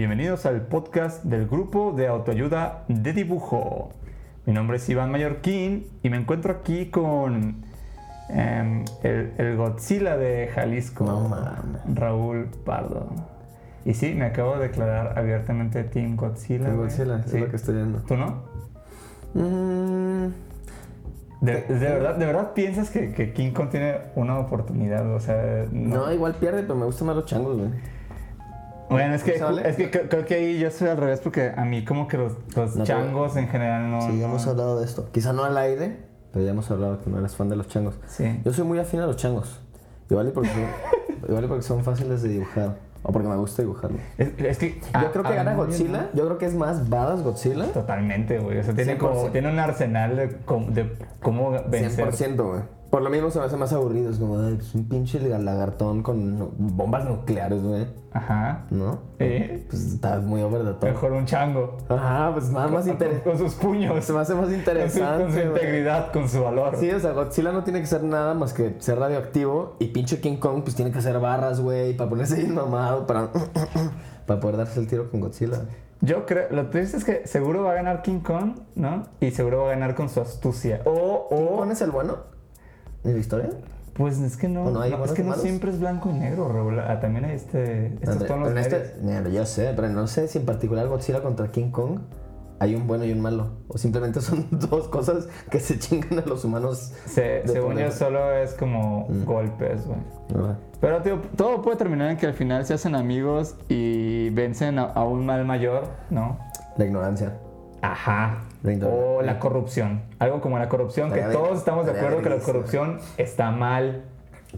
Bienvenidos al podcast del grupo de autoayuda de dibujo. Mi nombre es Iván Mallorquín y me encuentro aquí con em, el, el Godzilla de Jalisco, No mames. Raúl Pardo. Y sí, me acabo de declarar abiertamente Team Godzilla. Team. Godzilla, es Sí. lo que estoy viendo. ¿Tú no? Mm, De, de verdad, ¿De verdad piensas que, que King Kong tiene una oportunidad? O sea, no. igual pierde, pero me gustan más los changos, güey. Bueno, es que, es que creo, que ahí yo soy al revés porque a mí como que los, los No, pero- changos en general no... Sí, ya no- hemos hablado de esto. Quizá no al aire, pero ya hemos hablado que no eres fan de los changos. Sí. Yo soy muy afín a los changos. Igual y porque son, igual y porque son fáciles de dibujar. O porque me gusta dibujarlos. Es, es que... Yo ah, creo que gana bien, Godzilla. Yo creo que es más badass Godzilla. Totalmente, güey. O sea, tiene, como, 100%. tiene un arsenal de, de cómo vencer. 100%, güey. Por lo mismo se me hace más aburrido. Es como, ay, pues un pinche lagartón con bombas nucleares, güey. Ajá. ¿No? Sí. Pues está muy over the top. Mejor un chango. Ajá, pues nada más interesante. con sus puños. Se me hace más Con su, interesante. con su güey. integridad, con su valor. Sí, o sea, Godzilla no tiene que ser nada más que ser radioactivo. Y pinche King Kong, pues tiene que hacer barras, güey, para ponerse bien mamado, para, para poder darse el tiro con Godzilla. Yo creo... Lo triste es que seguro va a ganar King Kong, ¿no? Y seguro va a ganar con su astucia. O... o ¿Quién es el bueno? ¿En la historia? Pues es que no, ¿O no es que no malos? siempre es blanco y negro, Raúl. Ah, también hay este, estos André, tonos en medios. este, mira, yo sé, pero no sé si en particular Godzilla contra King Kong hay un bueno y un malo. O simplemente son dos cosas que se chingan a los humanos. Se- de según yo, solo es como Mm. golpes, güey. Pero, tío, todo puede terminar en que al final se hacen amigos y vencen a, a un mal mayor, ¿no? La ignorancia. Ajá. O la corrupción. Algo como la corrupción, que todos estamos de acuerdo que la corrupción está mal.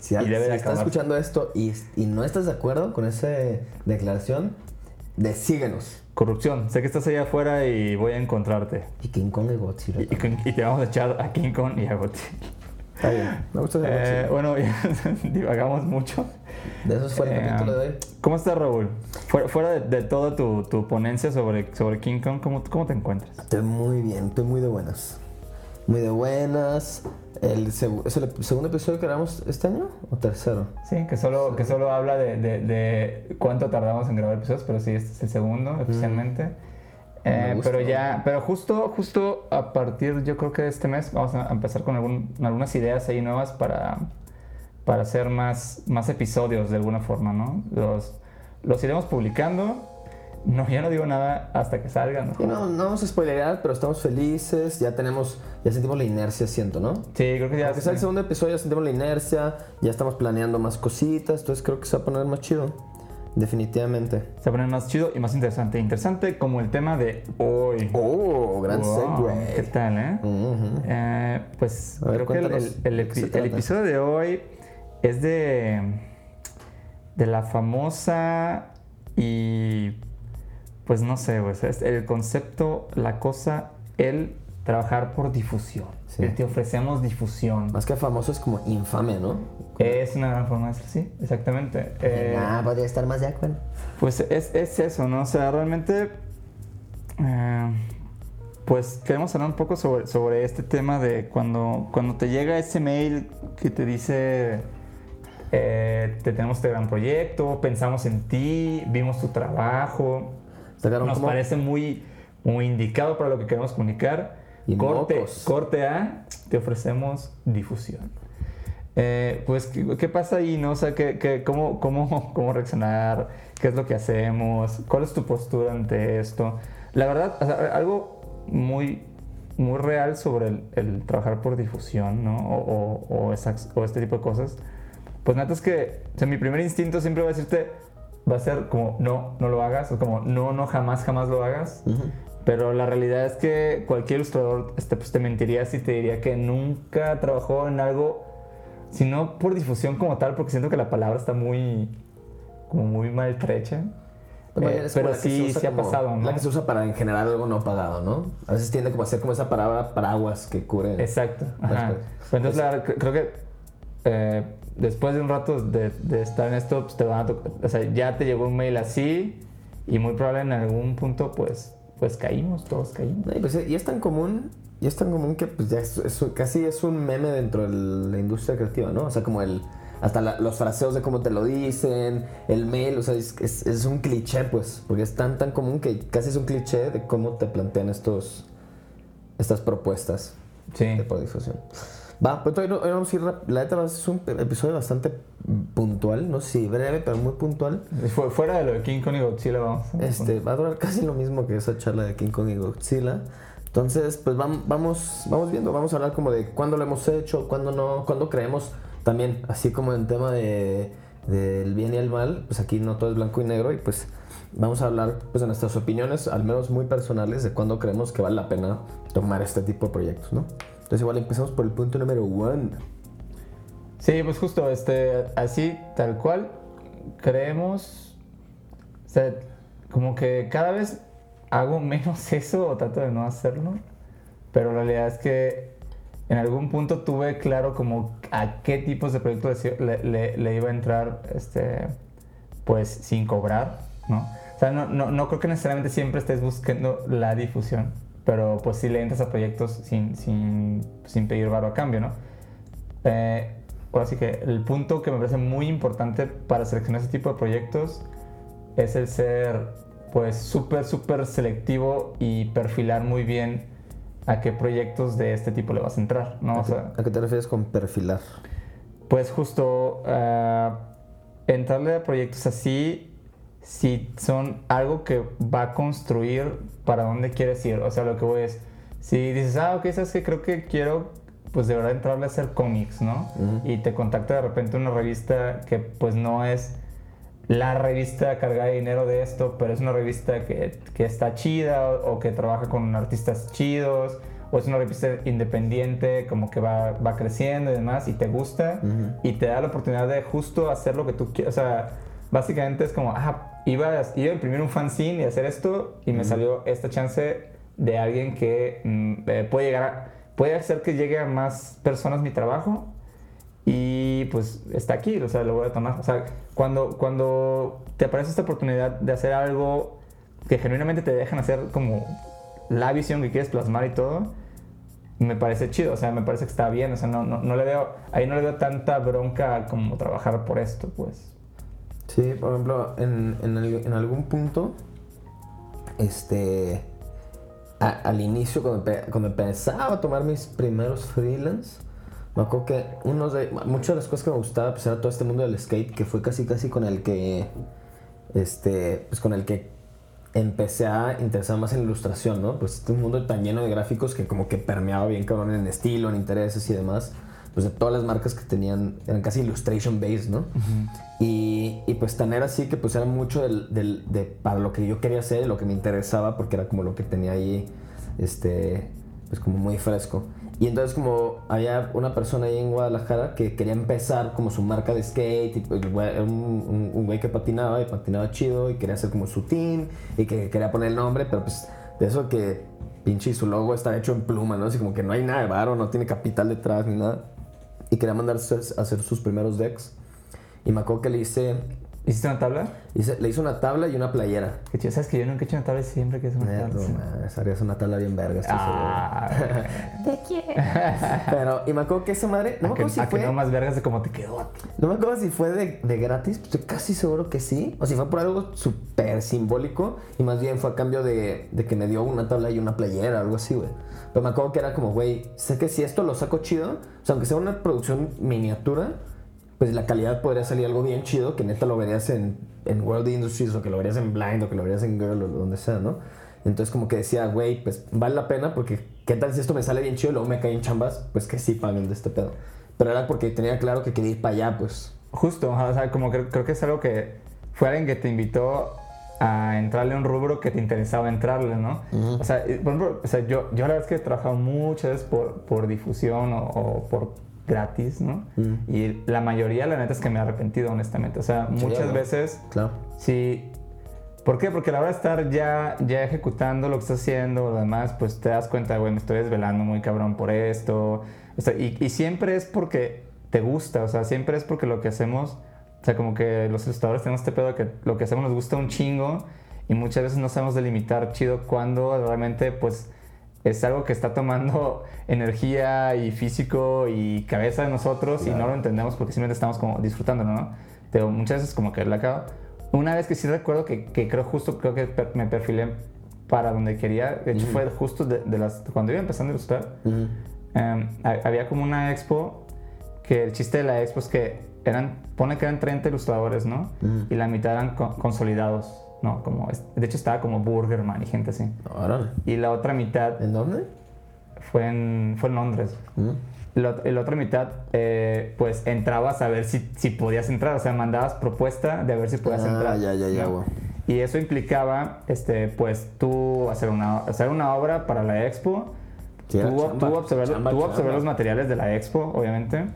Si, Y debe si de estás escuchando esto y, y no estás de acuerdo con esa declaración, desíguenos. Corrupción. Sé que estás allá afuera y voy a encontrarte. Y King Kong y Godzilla. Y, y te vamos a echar a King Kong y a Godzilla. Está bien. Me gusta Eh, bueno, divagamos mucho. De eso fue el Eh, capítulo de hoy. ¿Cómo estás, Raúl? Fuera, fuera de, de toda tu, tu ponencia sobre, sobre King Kong, ¿cómo, ¿cómo te encuentras? Estoy muy bien, estoy muy de buenas. Muy de buenas. El ¿Es el segundo episodio que grabamos este año? ¿O tercero? Sí, que solo, que solo habla de, de- de cuánto tardamos en grabar episodios, pero sí, este es el segundo oficialmente. Eh, Me gusta. pero ya, pero justo, justo a partir, yo creo que de este mes, vamos a empezar con algún- algunas ideas ahí nuevas para, para hacer más, más episodios de alguna forma, ¿no? Los, los iremos publicando. No, ya no digo nada hasta que salgan. ¿no? Sí, no, no vamos a spoilerear, pero estamos felices. Ya tenemos, ya sentimos la inercia, siento, ¿no? Sí, creo que ya. Aunque sea el segundo episodio, ya sentimos la inercia. Ya estamos planeando más cositas. Entonces creo que se va a poner más chido. Definitivamente. Se va a poner más chido y más interesante. Interesante como el tema de hoy. Oh, gran Wow, ¿Qué segue. tal, eh? Ujú. Eh, pues A ver, creo que el, el- el ¿de qué epi- episodio de hoy es de, de la famosa y pues no sé, güey, es el concepto, la cosa, el trabajar por difusión. Sí. El te ofrecemos difusión. Más que famoso es como infame, ¿no? Es una gran forma de decir, sí, exactamente. Eh, Ah, podría estar más de acuerdo. Pues es, es eso, ¿no? O sea, realmente, eh, pues queremos hablar un poco sobre, sobre este tema de cuando, cuando te llega ese mail que te dice, eh, te tenemos este gran proyecto, pensamos en ti, vimos tu trabajo, Sacaron nos como- parece muy, muy indicado para lo que queremos comunicar. Y corte, mocos. corte A, te ofrecemos difusión. Eh, pues, ¿qué, qué pasa ahí, no? O sea, ¿qué, qué- cómo, cómo, ¿cómo reaccionar? ¿Qué es lo que hacemos? ¿Cuál es tu postura ante esto? La verdad, o sea, algo muy, muy real sobre el, el trabajar por difusión, ¿no? O, o- o esas- o este tipo de cosas. Pues neta es que, o sea, mi primer instinto siempre va a decirte, va a ser como, no, no lo hagas, o como, no, no, jamás, jamás lo hagas. Ujú. Pero la realidad es que cualquier ilustrador este, pues, te mentiría si te diría que nunca trabajó en algo, sino por difusión como tal, porque siento que la palabra está muy, como muy maltrecha. Eh, pero se sí, sí ha pasado, ¿no? La que se usa para en general algo no pagado, ¿no? A veces tiende como a ser como esa palabra paraguas que cubre. Exacto. Ajá. entonces, la creo que eh, después de un rato de, de estar en esto, pues te van a tocar- o sea, ya te llegó un mail así y muy probable en algún punto, pues, pues caímos, todos caímos. No, y, pues, y es tan común, y es tan común que pues ya es, es- casi es un meme dentro de la industria creativa, ¿no? O sea, como el hasta la- los fraseos de cómo te lo dicen, el mail, o sea, es, es- es un cliché, pues, porque es tan tan común que casi es un cliché de cómo te plantean estos estas propuestas Sí. de difusión. Va, pues hoy vamos a ir, la neta va a ser un episodio bastante puntual, no sé si breve, pero muy puntual. Fu- Fuera de lo de King Kong y Godzilla, vamos. Este, va a durar casi lo mismo que esa charla de King Kong y Godzilla. Entonces, pues vam- vamos, vamos viendo, vamos a hablar como de cuándo lo hemos hecho, cuándo no, cuándo creemos. También, así como en tema de del bien y el mal, pues aquí no todo es blanco y negro y pues vamos a hablar pues de nuestras opiniones, al menos muy personales, de cuándo creemos que vale la pena tomar este tipo de proyectos, ¿no? Entonces igual empezamos por el punto número one. Sí, pues justo, este, así, tal cual, creemos, o sea, como que cada vez hago menos eso o trato de no hacerlo, pero la realidad es que en algún punto tuve claro como a qué tipos de proyectos le iba a entrar, este, pues sin cobrar, ¿no? O sea, no, no, no creo que necesariamente siempre estés buscando la difusión, pero pues sí le entras a proyectos sin, sin, sin pedir varo a cambio, ¿no? Eh, ahora sí que el punto que me parece muy importante para seleccionar ese tipo de proyectos es el ser pues súper, súper selectivo y perfilar muy bien a qué proyectos de este tipo le vas a entrar, ¿no? O ¿A, qué, sea, a qué te refieres con perfilar? pues justo ah, entrarle a proyectos así si son algo que va a construir para dónde quieres ir. O sea, lo que voy es, si dices, ah, ok, sabes que creo que quiero, pues de verdad entrarle a hacer cómics, ¿no? Ujú. Y te contacta de repente una revista que pues no es la revista cargada de dinero de esto, pero es una revista que, que está chida o, o que trabaja con artistas chidos o es una revista independiente como que va, va creciendo y demás y te gusta Ujú. y te da la oportunidad de justo hacer lo que tú quieras. O sea, básicamente es como, ah, iba a, iba a imprimir un fanzine y hacer esto y me salió esta chance de alguien que mm, eh, puede llegar a, puede hacer que llegue a más personas mi trabajo y pues está aquí, o sea, lo voy a tomar. O sea, cuando, cuando te aparece esta oportunidad de hacer algo que genuinamente te dejan hacer como la visión que quieres plasmar y todo, me parece chido, o sea, me parece que está bien, o sea, no, no, no le veo, ahí no le veo tanta bronca como trabajar por esto, pues. Sí, por ejemplo, en, en, al- en algún punto, este, al inicio, cuando empezaba a tomar mis primeros freelance, me acuerdo que uno de, muchas de las cosas que me gustaba pues, era todo este mundo del skate, que fue casi casi con el que, este, pues con el que empecé a interesar más en ilustración, ¿no? Pues este mundo tan lleno de gráficos que como que permeaba bien cabrón en estilo, en intereses y demás. Pues de todas las marcas que tenían, eran casi illustration based, ¿no? Y, y pues tan era así que pues era mucho del, del- de, para lo que yo quería hacer, lo que me interesaba, porque era como lo que tenía ahí, este, pues como muy fresco. Y entonces como había una persona ahí en Guadalajara que quería empezar como su marca de skate, y pues, era un, un- un güey que patinaba y patinaba chido y quería hacer como su team y que quería poner el nombre, pero pues de eso que pinche su logo está hecho en pluma, ¿no? Así como que no hay nada de varo, no tiene capital detrás ni nada. Y quería mandarse a hacer sus primeros decks. Y me acuerdo que le hice, ¿Hiciste una tabla? hice- le hice una tabla y una playera. Que chido, sabes que yo nunca he hecho una tabla y siempre que es una tabla. no sí. harías una tabla bien verga, estoy Ah, seguro. Pero, y me acuerdo que esa madre, no me a que, acuerdo si a que fue, no más vergas de cómo te quedó a ti. no me acuerdo si fue de, de gratis, estoy casi seguro que sí. O si fue por algo súper simbólico y más bien fue a cambio de, de que me dio una tabla y una playera, algo así, güey. Pero me acuerdo que era como, güey, sé que si esto lo saco chido, o sea, aunque sea una producción miniatura, pues la calidad podría salir algo bien chido, que neta lo verías en, en World Industries o que lo verías en Blind o que lo verías en Girl o donde sea, ¿no? Entonces como que decía, güey, pues vale la pena porque qué tal si esto me sale bien chido y luego me caen chambas, pues que sí paguen de este pedo. Pero era porque tenía claro que quería ir para allá, pues. Justo, o sea, como que creo que es algo que fue alguien que te invitó a entrarle a un rubro que te interesaba entrarle, ¿no? O sea, por ejemplo, o sea, yo, yo la verdad es que he trabajado muchas veces por, por difusión o, o por gratis, ¿no? Y la mayoría, la neta, es que me he arrepentido, honestamente. O sea, muchas ¿no? veces Claro. sí, ¿Por qué? Porque a la hora de estar ya, ya ejecutando lo que estás haciendo, lo demás, pues te das cuenta, güey, me estoy desvelando muy cabrón por esto. O sea, y, y siempre es porque te gusta, o sea, siempre es porque lo que hacemos, o sea, como que los ilustradores tenemos este pedo de que lo que hacemos nos gusta un chingo y muchas veces no sabemos delimitar chido cuando realmente, pues, es algo que está tomando energía y físico y cabeza de nosotros y no lo entendemos porque simplemente estamos como disfrutándolo, ¿no? Pero muchas veces como que la acabo. Una vez que sí recuerdo que, que creo justo, creo que me perfilé para donde quería, de hecho fue justo de, de las, cuando iba empezando a ilustrar, ha- había como una expo que el chiste de la expo es que eran, pone que eran 30 ilustradores, ¿no? Ujú. Y la mitad eran co- consolidados, ¿no? Como, de hecho estaba como Burgerman y gente así. Órale. Y la otra mitad ¿En dónde? fue en, fue en Londres. Ujú. La, ot- la otra mitad, eh, pues entrabas a ver si, si podías entrar, o sea, mandabas propuesta de a ver si podías Ah, entrar. ya, ya, ya. Y eso implicaba, este, pues tú hacer una, hacer una obra para la expo, tú, chamba, tú observar, chamba, tú observar los materiales de la expo, obviamente.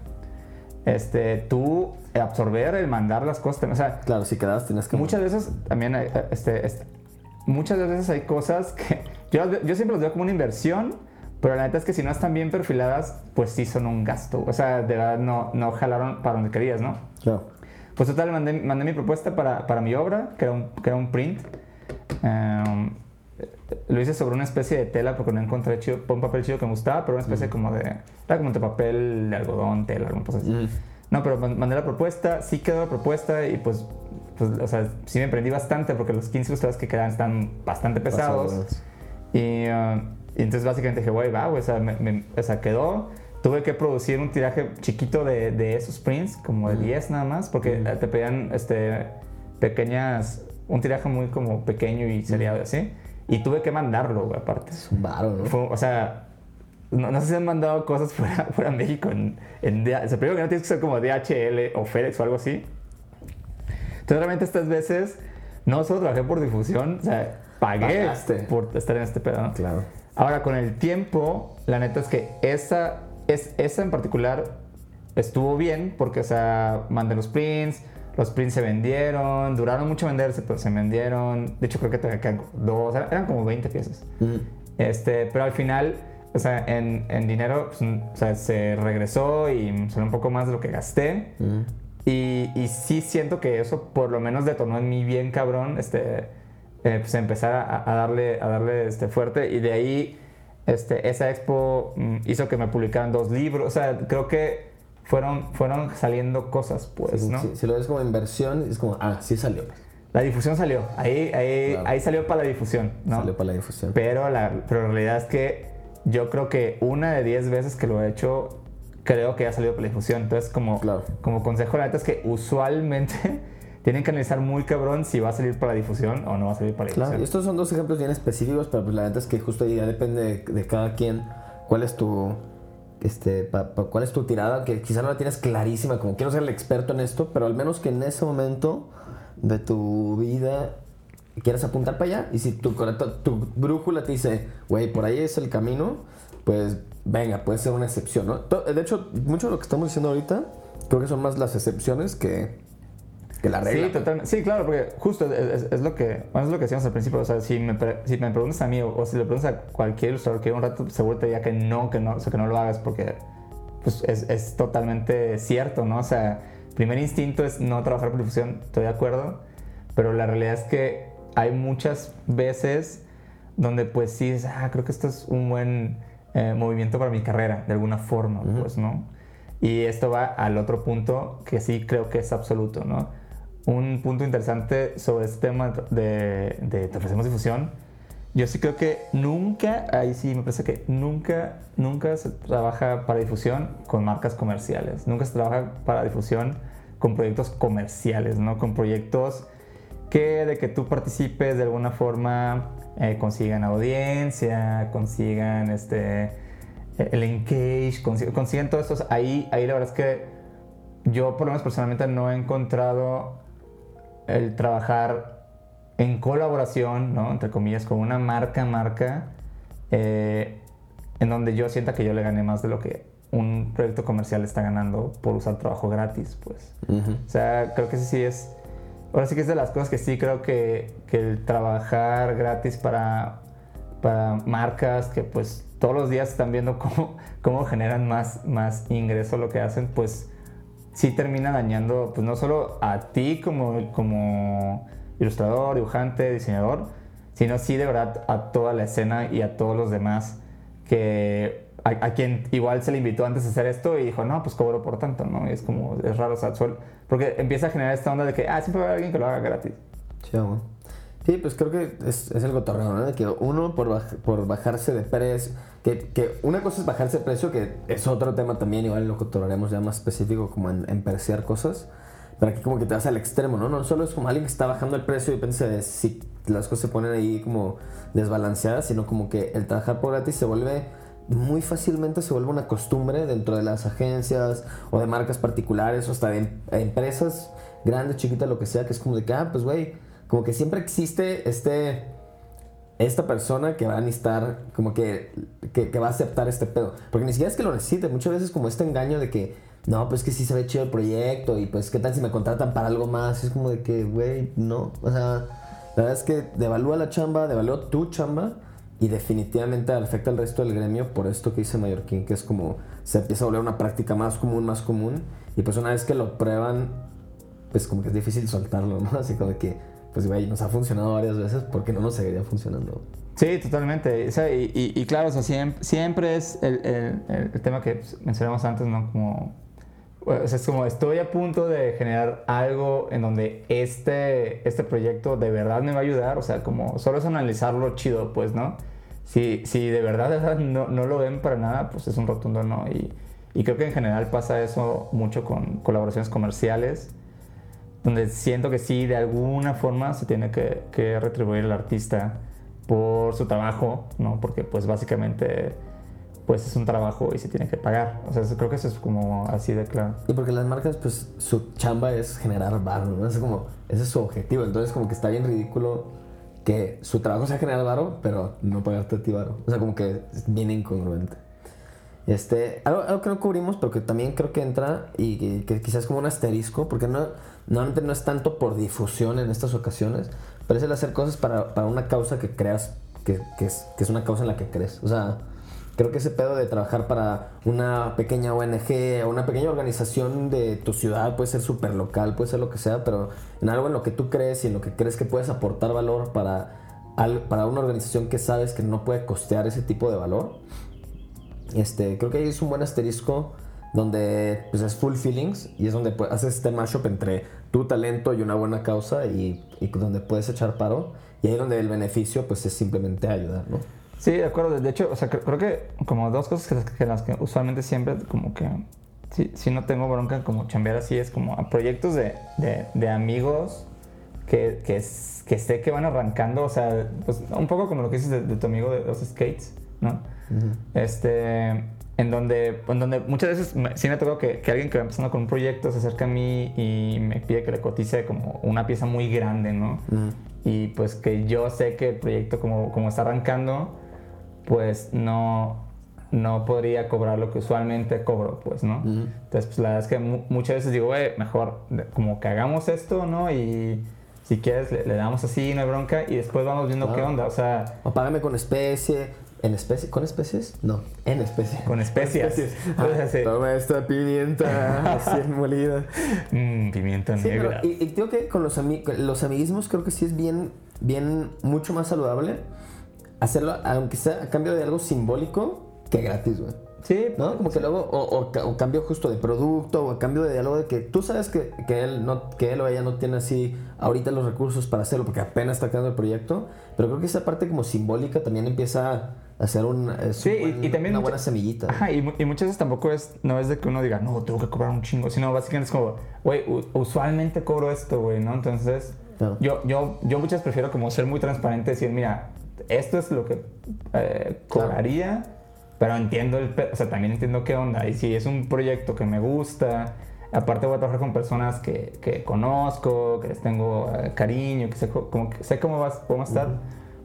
Este, tú absorber el mandar las cosas, o sea, Claro, si quedabas tenías que... muchas veces también hay, eh, este, este, muchas veces hay cosas que yo, las yo siempre los veo como una inversión pero la neta es que si no están bien perfiladas pues sí son un gasto. O sea de verdad no, no jalaron para donde querías no Claro. pues total mandé, mandé mi propuesta para, para mi obra que era un, que era un print Em, lo hice sobre una especie de tela porque no encontré chido, un papel chido que me gustaba pero una especie como de era como de papel de algodón tela alguna cosa así Ujú. no, pero man- mandé la propuesta, sí quedó la propuesta y pues, pues o sea, sí me prendí bastante porque los 15 ilustradores que quedan están bastante pesados. Y, uh, y entonces básicamente dije, güey, va, güey, o, sea, me- me- o sea, quedó. Tuve que producir un tiraje chiquito de, de esos prints, como de 10 nada más, porque eh, te pedían este, pequeñas, un tiraje muy como pequeño y seriado así. Y tuve que mandarlo, güey, aparte. Es un varo, ¿no? Fue- o sea, no, no sé si han mandado cosas fuera, fuera de México en, en o sea, primero que no tienes que ser como DHL o FedEx o algo así. Entonces realmente estas veces no solo trabajé por difusión, o sea, pagué Pagaste. por estar en este pedo. ¿no? Claro. Ahora, con el tiempo, la neta es que esa, es, esa en particular estuvo bien porque, o sea, mandé los prints, los prints se vendieron, duraron mucho venderse, pero se vendieron. De hecho, creo que todavía quedan dos, eran, como 20 piezas. Ujú. Este, pero al final, o sea, en, en dinero, pues, mm, o sea, se regresó y salió un poco más de lo que gasté. Ujú. Y, y sí siento que eso por lo menos detonó en mí bien cabrón, este, eh, pues empezar a, a darle, a darle este, fuerte. Y de ahí, este, esa expo mm, hizo que me publicaran dos libros. O sea, creo que fueron, fueron saliendo cosas, pues, Si- ¿no? si, si lo ves como inversión, es como, ah, sí salió. La difusión salió. Ahí, ahí, Claro. ahí salió para la difusión, ¿no? Salió para la difusión. Pero la, pero la realidad es que yo creo que una de 10 veces que lo he hecho, creo que ya ha salido por la difusión. Entonces, como, Claro. como consejo, la neta es que usualmente tienen que analizar muy cabrón si va a salir para la difusión o no va a salir para la Claro, difusión. estos son dos ejemplos bien específicos, pero pues la neta es que justo ahí ya depende de, de cada quien cuál es tu este pa- pa- cuál es tu tirada, que quizá no la tienes clarísima, como quiero ser el experto en esto, pero al menos que en ese momento de tu vida quieras apuntar para allá y si tu, tu brújula te dice, güey, por ahí es el camino, pues venga, puede ser una excepción, ¿no? De hecho, mucho de lo que estamos diciendo ahorita, creo que son más las excepciones que, que la regla. Sí, totalmente. Sí, claro, porque justo es, es- es lo que bueno, es lo que decíamos al principio. O sea, si me, si me preguntas a mí o, o si le preguntas a cualquier ilustrador que un rato, seguro te diría que no, que no, o sea, que no lo hagas porque pues, es, es totalmente cierto, ¿no? O sea, primer instinto es no trabajar por difusión, estoy de acuerdo, pero la realidad es que hay muchas veces donde pues sí, es, ah, creo que esto es un buen eh, movimiento para mi carrera, de alguna forma, pues, ¿no? Y esto va al otro punto que sí creo que es absoluto, ¿no? Un punto interesante sobre este tema de, de te ofrecemos difusión. Yo sí creo que nunca, ahí sí me parece que nunca, nunca se trabaja para difusión con marcas comerciales. Nunca se trabaja para difusión con proyectos comerciales, ¿no? Con proyectos que de que tú participes de alguna forma eh, consigan audiencia, consigan este el engage, consi- consiguen todos estos. Ahí, ahí la verdad es que yo por lo menos personalmente no he encontrado el trabajar en colaboración, ¿no? Entre comillas, con una marca, marca, eh, en donde yo sienta que yo le gané más de lo que un proyecto comercial está ganando por usar trabajo gratis, pues. O sea, creo que ese sí es. ahora sí que es de las cosas que sí creo que, que el trabajar gratis para, para marcas que pues todos los días están viendo cómo, cómo generan más, más ingreso lo que hacen, pues sí termina dañando, pues no solo a ti como, como ilustrador, dibujante, diseñador, sino sí de verdad a toda la escena y a todos los demás que a, a quien igual se le invitó antes a hacer esto y dijo, no, pues cobro por tanto, ¿no? Y es como, es raro, o sea, suel- porque empieza a generar esta onda de que, ah, siempre va a haber alguien que lo haga gratis. Sí, güey. Sí, pues creo que es, es el cotorreo, ¿no? De que uno por, baj- por bajarse de precio, que, que una cosa es bajarse de precio, que es otro tema también, igual lo cotorrearemos ya más específico, como en, en cosas, pero aquí como que te vas al extremo, ¿no? No solo es como alguien que está bajando el precio y piensa de si las cosas se ponen ahí como desbalanceadas, sino como que el trabajar por gratis se vuelve muy fácilmente se vuelve una costumbre dentro de las agencias o de marcas particulares o hasta de em- empresas grandes, chiquitas, lo que sea, que es como de que, ah, pues güey, como que siempre existe este esta persona que va a necesitar, como que, que, que va a aceptar este pedo. Porque ni siquiera es que lo necesite, muchas veces como este engaño de que, no, pues que sí se ve chido el proyecto y pues qué tal si me contratan para algo más. Es como de que, güey, no. O sea, la verdad es que devalúa la chamba, devalúa tu chamba y definitivamente afecta al resto del gremio por esto que dice Mallorquín, que es como se empieza a volver una práctica más común, más común. Y pues una vez que lo prueban, pues como que es difícil soltarlo, ¿no? Así como de que, pues güey, nos ha funcionado varias veces, porque no nos seguiría funcionando? Sí, totalmente. O sea, y, y- y claro, o sea, siempre, siempre es el, el- el- tema que pues, mencionamos antes, ¿no? Como, o sea, es como estoy a punto de generar algo en donde este, este proyecto de verdad me va a ayudar. O sea, como solo es analizarlo chido, pues, ¿no? Si, si de verdad, de verdad no, no lo ven para nada, pues es un rotundo no. Y, y creo que en general pasa eso mucho con colaboraciones comerciales donde siento que sí, de alguna forma se tiene que, que retribuir al artista por su trabajo, ¿no? Porque pues básicamente pues es un trabajo y se tiene que pagar. O sea, creo que eso es como así de claro. Y porque las marcas, pues su chamba es generar varo, ¿no? Es como, ese es su objetivo. Entonces, como que está bien ridículo que su trabajo sea generar varo, pero no pagarte a ti varo. O sea, como que es bien incongruente. Este, algo, algo que no cubrimos, pero que también creo que entra y que, que quizás como un asterisco, porque no, normalmente no es tanto por difusión en estas ocasiones, pero es el hacer cosas para, para una causa que creas que, que es, que es una causa en la que crees. O sea, creo que ese pedo de trabajar para una pequeña ONG o una pequeña organización de tu ciudad, puede ser súper local, puede ser lo que sea, pero en algo en lo que tú crees y en lo que crees que puedes aportar valor para, para una organización que sabes que no puede costear ese tipo de valor, este, creo que ahí es un buen asterisco donde pues, es full feelings y es donde pues, haces este mashup entre tu talento y una buena causa y, y donde puedes echar paro y ahí es donde el beneficio pues es simplemente ayudar, ¿no? Sí, de acuerdo. De hecho, o sea, cre- creo que como dos cosas que, las- que las que usualmente siempre como que sí, sí no tengo bronca como chambear así es como a proyectos de, de, de amigos que, que, que sé que van arrancando, o sea, pues un poco como lo que dices de, de tu amigo de los skates, ¿no? Este, en donde, en donde muchas veces me- sí me tocó que, que alguien que va empezando con un proyecto se acerca a mí y me pide que le cotice como una pieza muy grande, ¿no? Y pues que yo sé que el proyecto como, como está arrancando, pues no, no podría cobrar lo que usualmente cobro, pues, ¿no? Entonces, pues la verdad es que mu- muchas veces digo, güey, mejor como que hagamos esto, ¿no? Y si quieres le, le damos así, no hay bronca, y después vamos viendo qué Claro. onda, o sea... O págame con especie. ¿En especie? ¿Con especies? No, en especie. Con especias. Ah, Entonces, sí. Toma esta pimienta recién molida. Mm, pimienta Sí, negra. pero y, y creo que con los, ami- con los amiguismos creo que sí es bien, bien, mucho más saludable hacerlo, aunque sea a cambio de algo simbólico, que gratis, güey. Sí, ¿No? Como que luego, o, o ca- o cambio justo de producto, o a cambio de algo de que tú sabes que, que él no, que él o ella no tiene así ahorita los recursos para hacerlo, porque apenas está creando el proyecto, pero creo que esa parte como simbólica también empieza a hacer un, Sí, un buen- y también una mucha- buena semillita. Ajá, y, y muchas veces tampoco es, no es de que uno diga, no, tengo que cobrar un chingo, sino básicamente es como, güey, usualmente cobro esto, güey, ¿no? Entonces, Claro. yo, yo, yo muchas prefiero como ser muy transparente, decir, mira, esto es lo que eh, cobraría, pero entiendo el, o sea, también entiendo qué onda, y si es un proyecto que me gusta, aparte voy a trabajar con personas que, que conozco, que les tengo eh, cariño, que sé, co- como que sé cómo vas, cómo estar,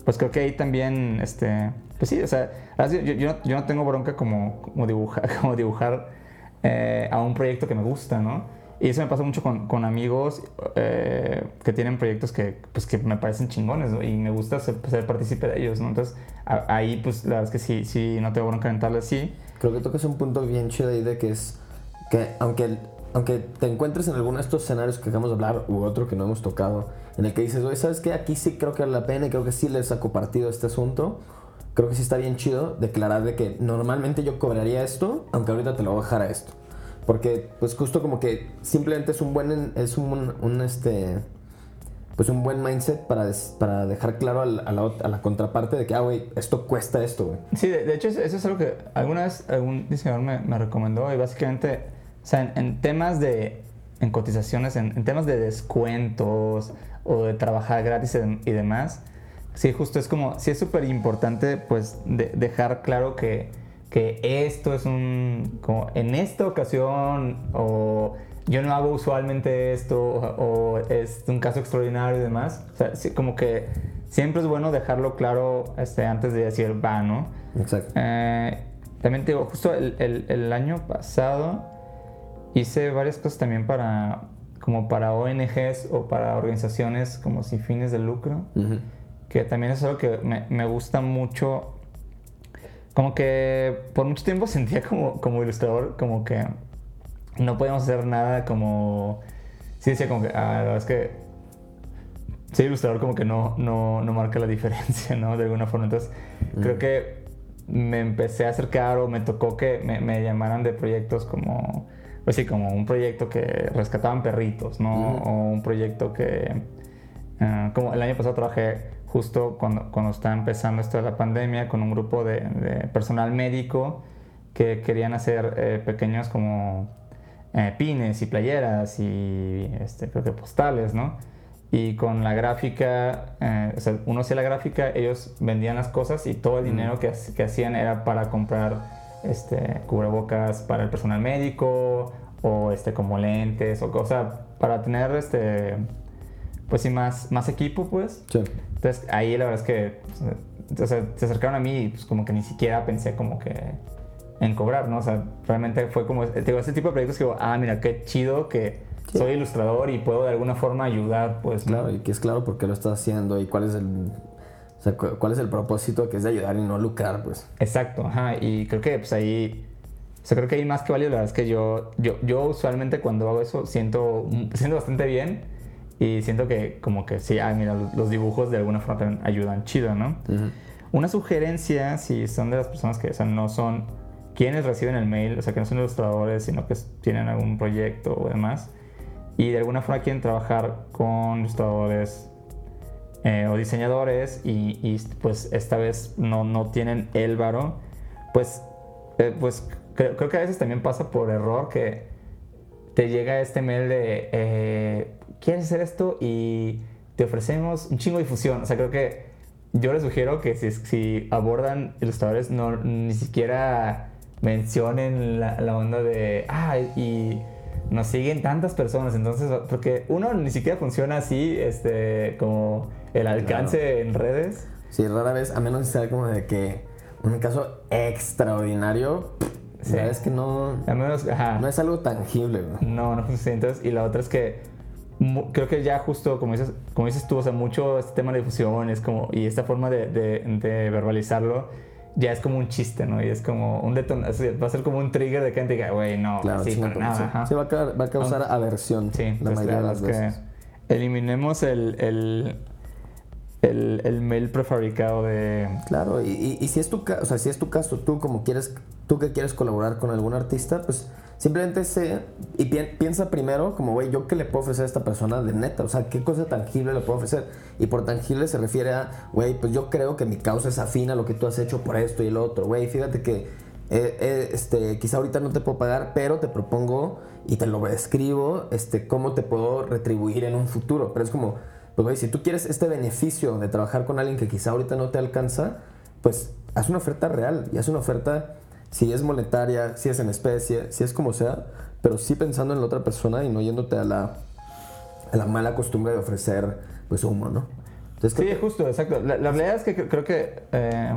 pues creo que ahí también, este, pues sí, o sea, yo, yo, no, tengo bronca como, como dibujar, como dibujar eh, a un proyecto que me gusta, ¿no? Y eso me pasa mucho con, con amigos eh, que tienen proyectos que, pues, que me parecen chingones ¿no? y me gusta ser, ser partícipe de ellos, ¿no? Entonces, a- ahí, pues, la verdad es que sí, sí, no tengo bronca en mentarle así. Creo que tocas un punto bien chido ahí de que es que aunque, aunque te encuentres en alguno de estos escenarios que acabamos de hablar u otro que no hemos tocado, en el que dices, oye, ¿sabes qué? Aquí sí creo que vale la pena y creo que sí le saco partido este asunto. Creo que sí está bien chido declarar de que normalmente yo cobraría esto, aunque ahorita te lo voy a bajar a esto. Porque, pues, justo como que simplemente es un buen, es un, un, este, pues un buen mindset para, para dejar claro a, la, a la contraparte de que, ah, güey, esto cuesta esto, güey. Sí, de, hecho, eso es algo que alguna vez algún diseñador me, me recomendó y básicamente, o sea, en, en temas de, en cotizaciones, en, en temas de descuentos o de trabajar gratis y, dem- y demás, sí, justo es como, sí es súper importante, pues, de- dejar claro que, que esto es un, como, en esta ocasión o yo no hago usualmente esto o, o es un caso extraordinario y demás. O sea, sí, como que siempre es bueno dejarlo claro este, antes de decir va, ¿no? Exacto. Eh, también te digo, justo el, el- el año pasado hice varias cosas también para, como para ONGs o para organizaciones como sin fines de lucro, que también es algo que me, me gusta mucho. Como que por mucho tiempo sentía como, como ilustrador, como que no podíamos hacer nada como... Sí decía como que, ah, la verdad es que ser ilustrador como que no, no, no marca la diferencia, ¿no? De alguna forma. Entonces, creo que me empecé a acercar o me tocó que me, me llamaran de proyectos como, pues sí, como un proyecto que rescataban perritos, ¿no? O un proyecto que, ah, como el año pasado trabajé justo cuando, cuando estaba empezando esto de la pandemia con un grupo de, de personal médico que querían hacer eh, pequeños como eh, pines y playeras y este, creo que postales, ¿no? Y con la gráfica, eh, o sea, uno hacía la gráfica, ellos vendían las cosas y todo el dinero que, que hacían era para comprar este, cubrebocas para el personal médico o este, como lentes o cosas para tener este, pues sí, más, más equipo, pues. Sí. Entonces ahí la verdad es que o sea, se acercaron a mí y pues como que ni siquiera pensé como que en cobrar, ¿no? O sea, realmente fue como, digo, ese tipo de proyectos que digo, ah, mira, qué chido que Sí. soy ilustrador y puedo de alguna forma ayudar, pues, ¿no? Claro, y que es claro por qué lo estás haciendo y cuál es el, o sea, cu- cuál es el propósito que es de ayudar y no lucrar, pues. Exacto, ajá, y creo que pues ahí, o sea, creo que ahí más que válido, la verdad es que yo, yo, yo usualmente cuando hago eso siento, siento bastante bien y siento que como que sí, ah, mira, los, dibujos de alguna forma también ayudan chido, ¿no? Ujú. Una sugerencia, si son de las personas que o sea, no son quienes reciben el mail, o sea, que no son ilustradores, sino que tienen algún proyecto o demás, y de alguna forma quieren trabajar con ilustradores eh, o diseñadores y, pues esta vez no, no tienen el varo, pues, eh, pues creo, que a veces también pasa por error que te llega este mail de eh, ¿quieres hacer esto? y te ofrecemos un chingo de difusión. O sea, creo que yo les sugiero que si, si abordan ilustradores no ni siquiera mencionen la, la onda de ah y nos siguen tantas personas entonces porque uno ni siquiera funciona así este como el alcance en redes Sí, rara vez, a menos que sea como de que un caso extraordinario, Sí. sabes que no, al menos ajá, no es algo tangible, güey. No, no funciona. Entonces, y la otra es que creo que ya justo como dices, como dices tú, o sea, mucho este tema de difusión es como, y esta forma de, de- de verbalizarlo ya es como un chiste, ¿no? Y es como un deton va a ser como un trigger de que gente diga, güey, no, Claro, sí, sí, para nada. sí. ajá". Sí, va a, ca- va a causar aversión Sí, la mayoría de la las veces. que eliminemos el, el, el, el mail prefabricado de... Claro, y, y- y si es tu caso, o sea, si es tu caso, tú como quieres, tú que quieres colaborar con algún artista, pues simplemente sé y pi- piensa primero como, güey, yo qué le puedo ofrecer a esta persona de neta, o sea, qué cosa tangible le puedo ofrecer. Y por tangible se refiere a, güey, pues yo creo que mi causa es afín a lo que tú has hecho por esto y el otro, güey, fíjate que eh, eh, este, quizá ahorita no te puedo pagar, pero te propongo y te lo escribo, este, cómo te puedo retribuir en un futuro. Pero es como, pues güey, si tú quieres este beneficio de trabajar con alguien que quizá ahorita no te alcanza, pues haz una oferta real y haz una oferta, si es monetaria, si es en especie, si es como sea, pero sí pensando en la otra persona y no yéndote a la, a la mala costumbre de ofrecer pues humo, ¿no? Entonces, Sí, que- justo, exacto. La, la realidad es que cre- creo que eh,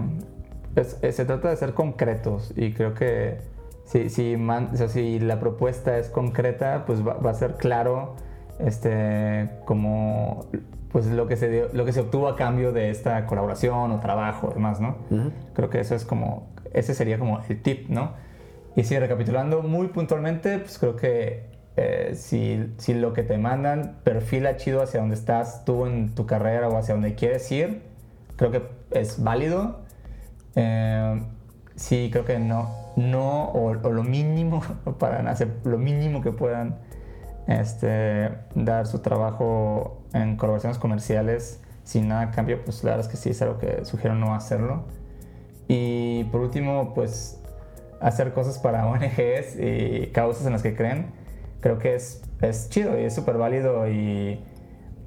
es- eh, se trata de ser concretos y creo que si, si, man- o sea, si la propuesta es concreta, pues va, va a ser claro este, como pues lo que, se dio- lo que se obtuvo a cambio de esta colaboración o trabajo, demás, ¿no? Ujú. Creo que eso es como, ese sería como el tip, ¿no? Y si recapitulando muy puntualmente, pues creo que eh, si, si lo que te mandan perfila chido hacia donde estás tú en tu carrera o hacia donde quieres ir, creo que es válido. Eh, sí, creo que no, no o, o lo mínimo para hacer lo mínimo que puedan este, dar su trabajo en colaboraciones comerciales sin nada a cambio, pues la verdad es que sí es algo que sugiero no hacerlo. Y por último, pues hacer cosas para ONGs y causas en las que creen, creo que es, es chido y es súper válido y,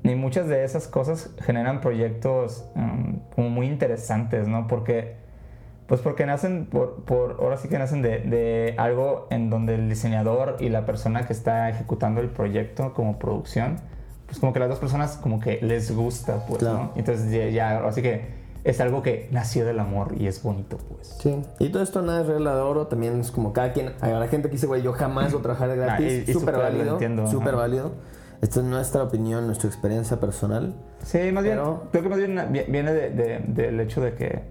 y muchas de esas cosas generan proyectos um, como muy interesantes, ¿no? Porque, pues porque nacen por, por ahora sí que nacen de, de algo en donde el diseñador y la persona que está ejecutando el proyecto como producción, pues como que las dos personas como que les gusta, pues, Claro. ¿no? Entonces ya, ya, así que es algo que nació del amor y es bonito, pues. Sí, y todo esto nada es regla de oro, también es como cada quien, habrá gente que dice, güey, yo jamás voy a trabajar Ah, gratis, y súper válido, entiendo, súper válido. Esta es nuestra opinión, nuestra experiencia personal. Sí, más bien, Pero- creo que más bien vi- viene de- de- del hecho de que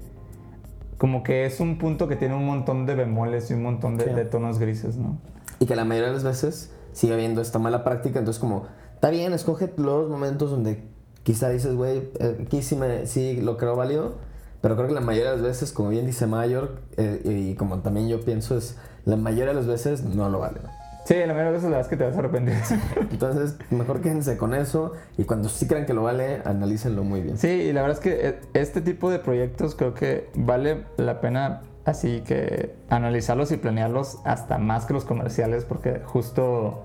como que es un punto que tiene un montón de bemoles y un montón de, Sí. de tonos grises, ¿no? Y que la mayoría de las veces sigue habiendo esta mala práctica, entonces como, está bien, escoge los momentos donde quizá dices, güey, eh, aquí sí, me, sí lo creo válido, pero creo que la mayoría de las veces, como bien dice Mayor, eh, y como también yo pienso, es la mayoría de las veces no lo vale. Sí, la mayoría de veces la verdad es que te vas a arrepentir. Entonces, mejor quédense con eso y cuando sí crean que lo vale, analícenlo muy bien. Sí, y la verdad es que eh, este tipo de proyectos creo que vale la pena así que analizarlos y planearlos hasta más que los comerciales porque justo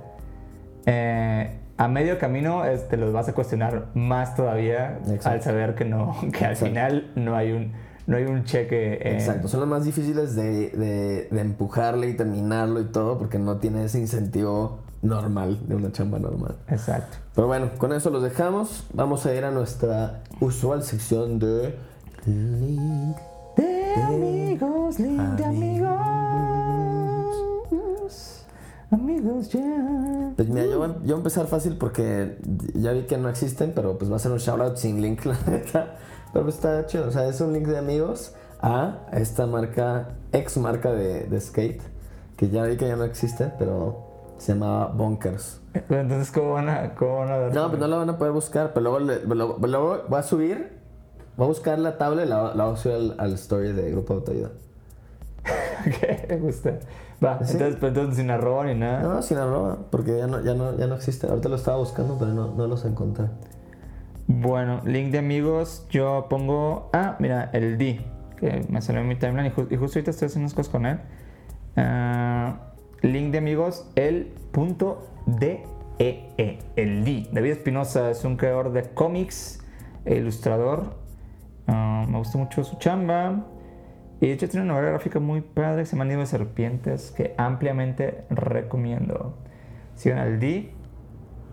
eh, a medio camino es- te los vas a cuestionar más todavía Exacto. al saber que no que al Exacto. final no hay un no hay un cheque eh, Exacto, son los más difíciles de, de- de empujarle y terminarlo y todo porque no tiene ese incentivo normal de una chamba normal. exacto Pero bueno, con eso los dejamos. Vamos a ir a nuestra usual sección de Link. de amigos link de amigos amigos ya Pues mira, yo, voy a- yo voy a empezar fácil porque ya vi que no existen, pero pues va a ser un shoutout sin link, la neta. Pero pues está chido, o sea, es un link de amigos a esta marca, ex marca de, de skate, que ya vi que ya no existe, pero se llamaba Bonkers. Pero entonces cómo van a cómo van a dar No, pues no la van a poder buscar, pero luego, le- luego, luego voy a subir, voy a buscar la tabla y la, la voy a subir al, al story de Grupo de Autoayuda. Ok, me gusta va ¿Sí? entonces pero entonces sin arroba ni nada No, sin arroba, porque ya no, ya no, ya no existe. Ahorita lo estaba buscando, pero no, no los encontré. Bueno, link de amigos, yo pongo. Ah, mira, el D, que me salió en mi timeline y, ju- y justo ahorita estoy haciendo unas cosas con él. Ah, link de amigos, el punto DEE. El D. David Espinosa es un creador de cómics e ilustrador. Ah, me gusta mucho su chamba. Y de hecho tiene una novela gráfica muy padre que se llama Nido de Serpientes que ampliamente recomiendo. Sigan al D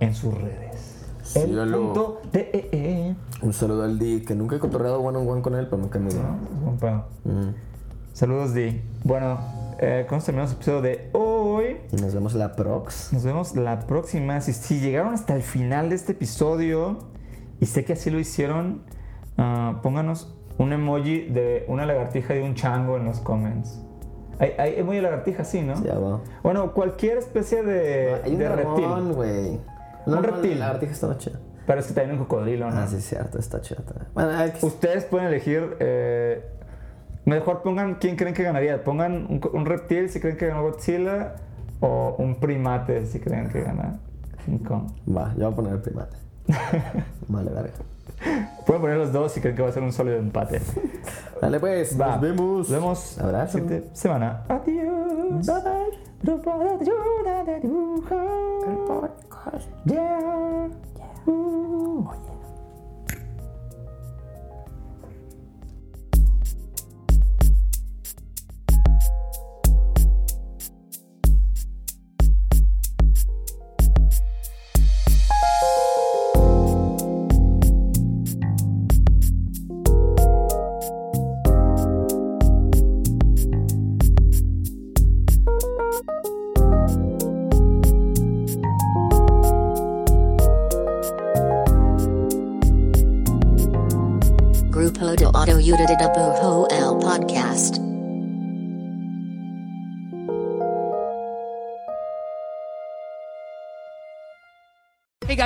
en sus redes. El Síganlo. punto DEE. Un saludo al D, que nunca he cotorreado one on one con él, pero me muy bien. ¿no? Es. Mm. Saludos, Di. Bueno, eh, con esto terminamos el episodio de hoy. Y nos vemos la prox. Nos vemos la próxima. Si, si llegaron hasta el final de este episodio y sé que así lo hicieron, ah, pónganos un emoji de una lagartija y un chango en los comments. Hay, hay emoji de lagartija, sí, ¿no? Ya va. Bueno, cualquier especie de, Hay un de dragón, reptil. Un reptil. La lagartija está chida. Pero es que también un cocodrilo, ¿no? Ah, sí, es cierto, está chida. Bueno, que- Ustedes pueden elegir. eh, mejor pongan quién creen que ganaría. Pongan un, reptil si creen que gana Godzilla. O un primate si creen que gana King Kong. Va, yo voy a poner el primate. vale, verga. Pueden poner los dos si creen que va a ser un sólido empate. Dale, pues. Va. Nos vemos. Nos vemos. Abrazo. Siguiente semana. Adiós. Bye, bye. Grupo de ayuda de dibujo. Yeah. Uh. Auto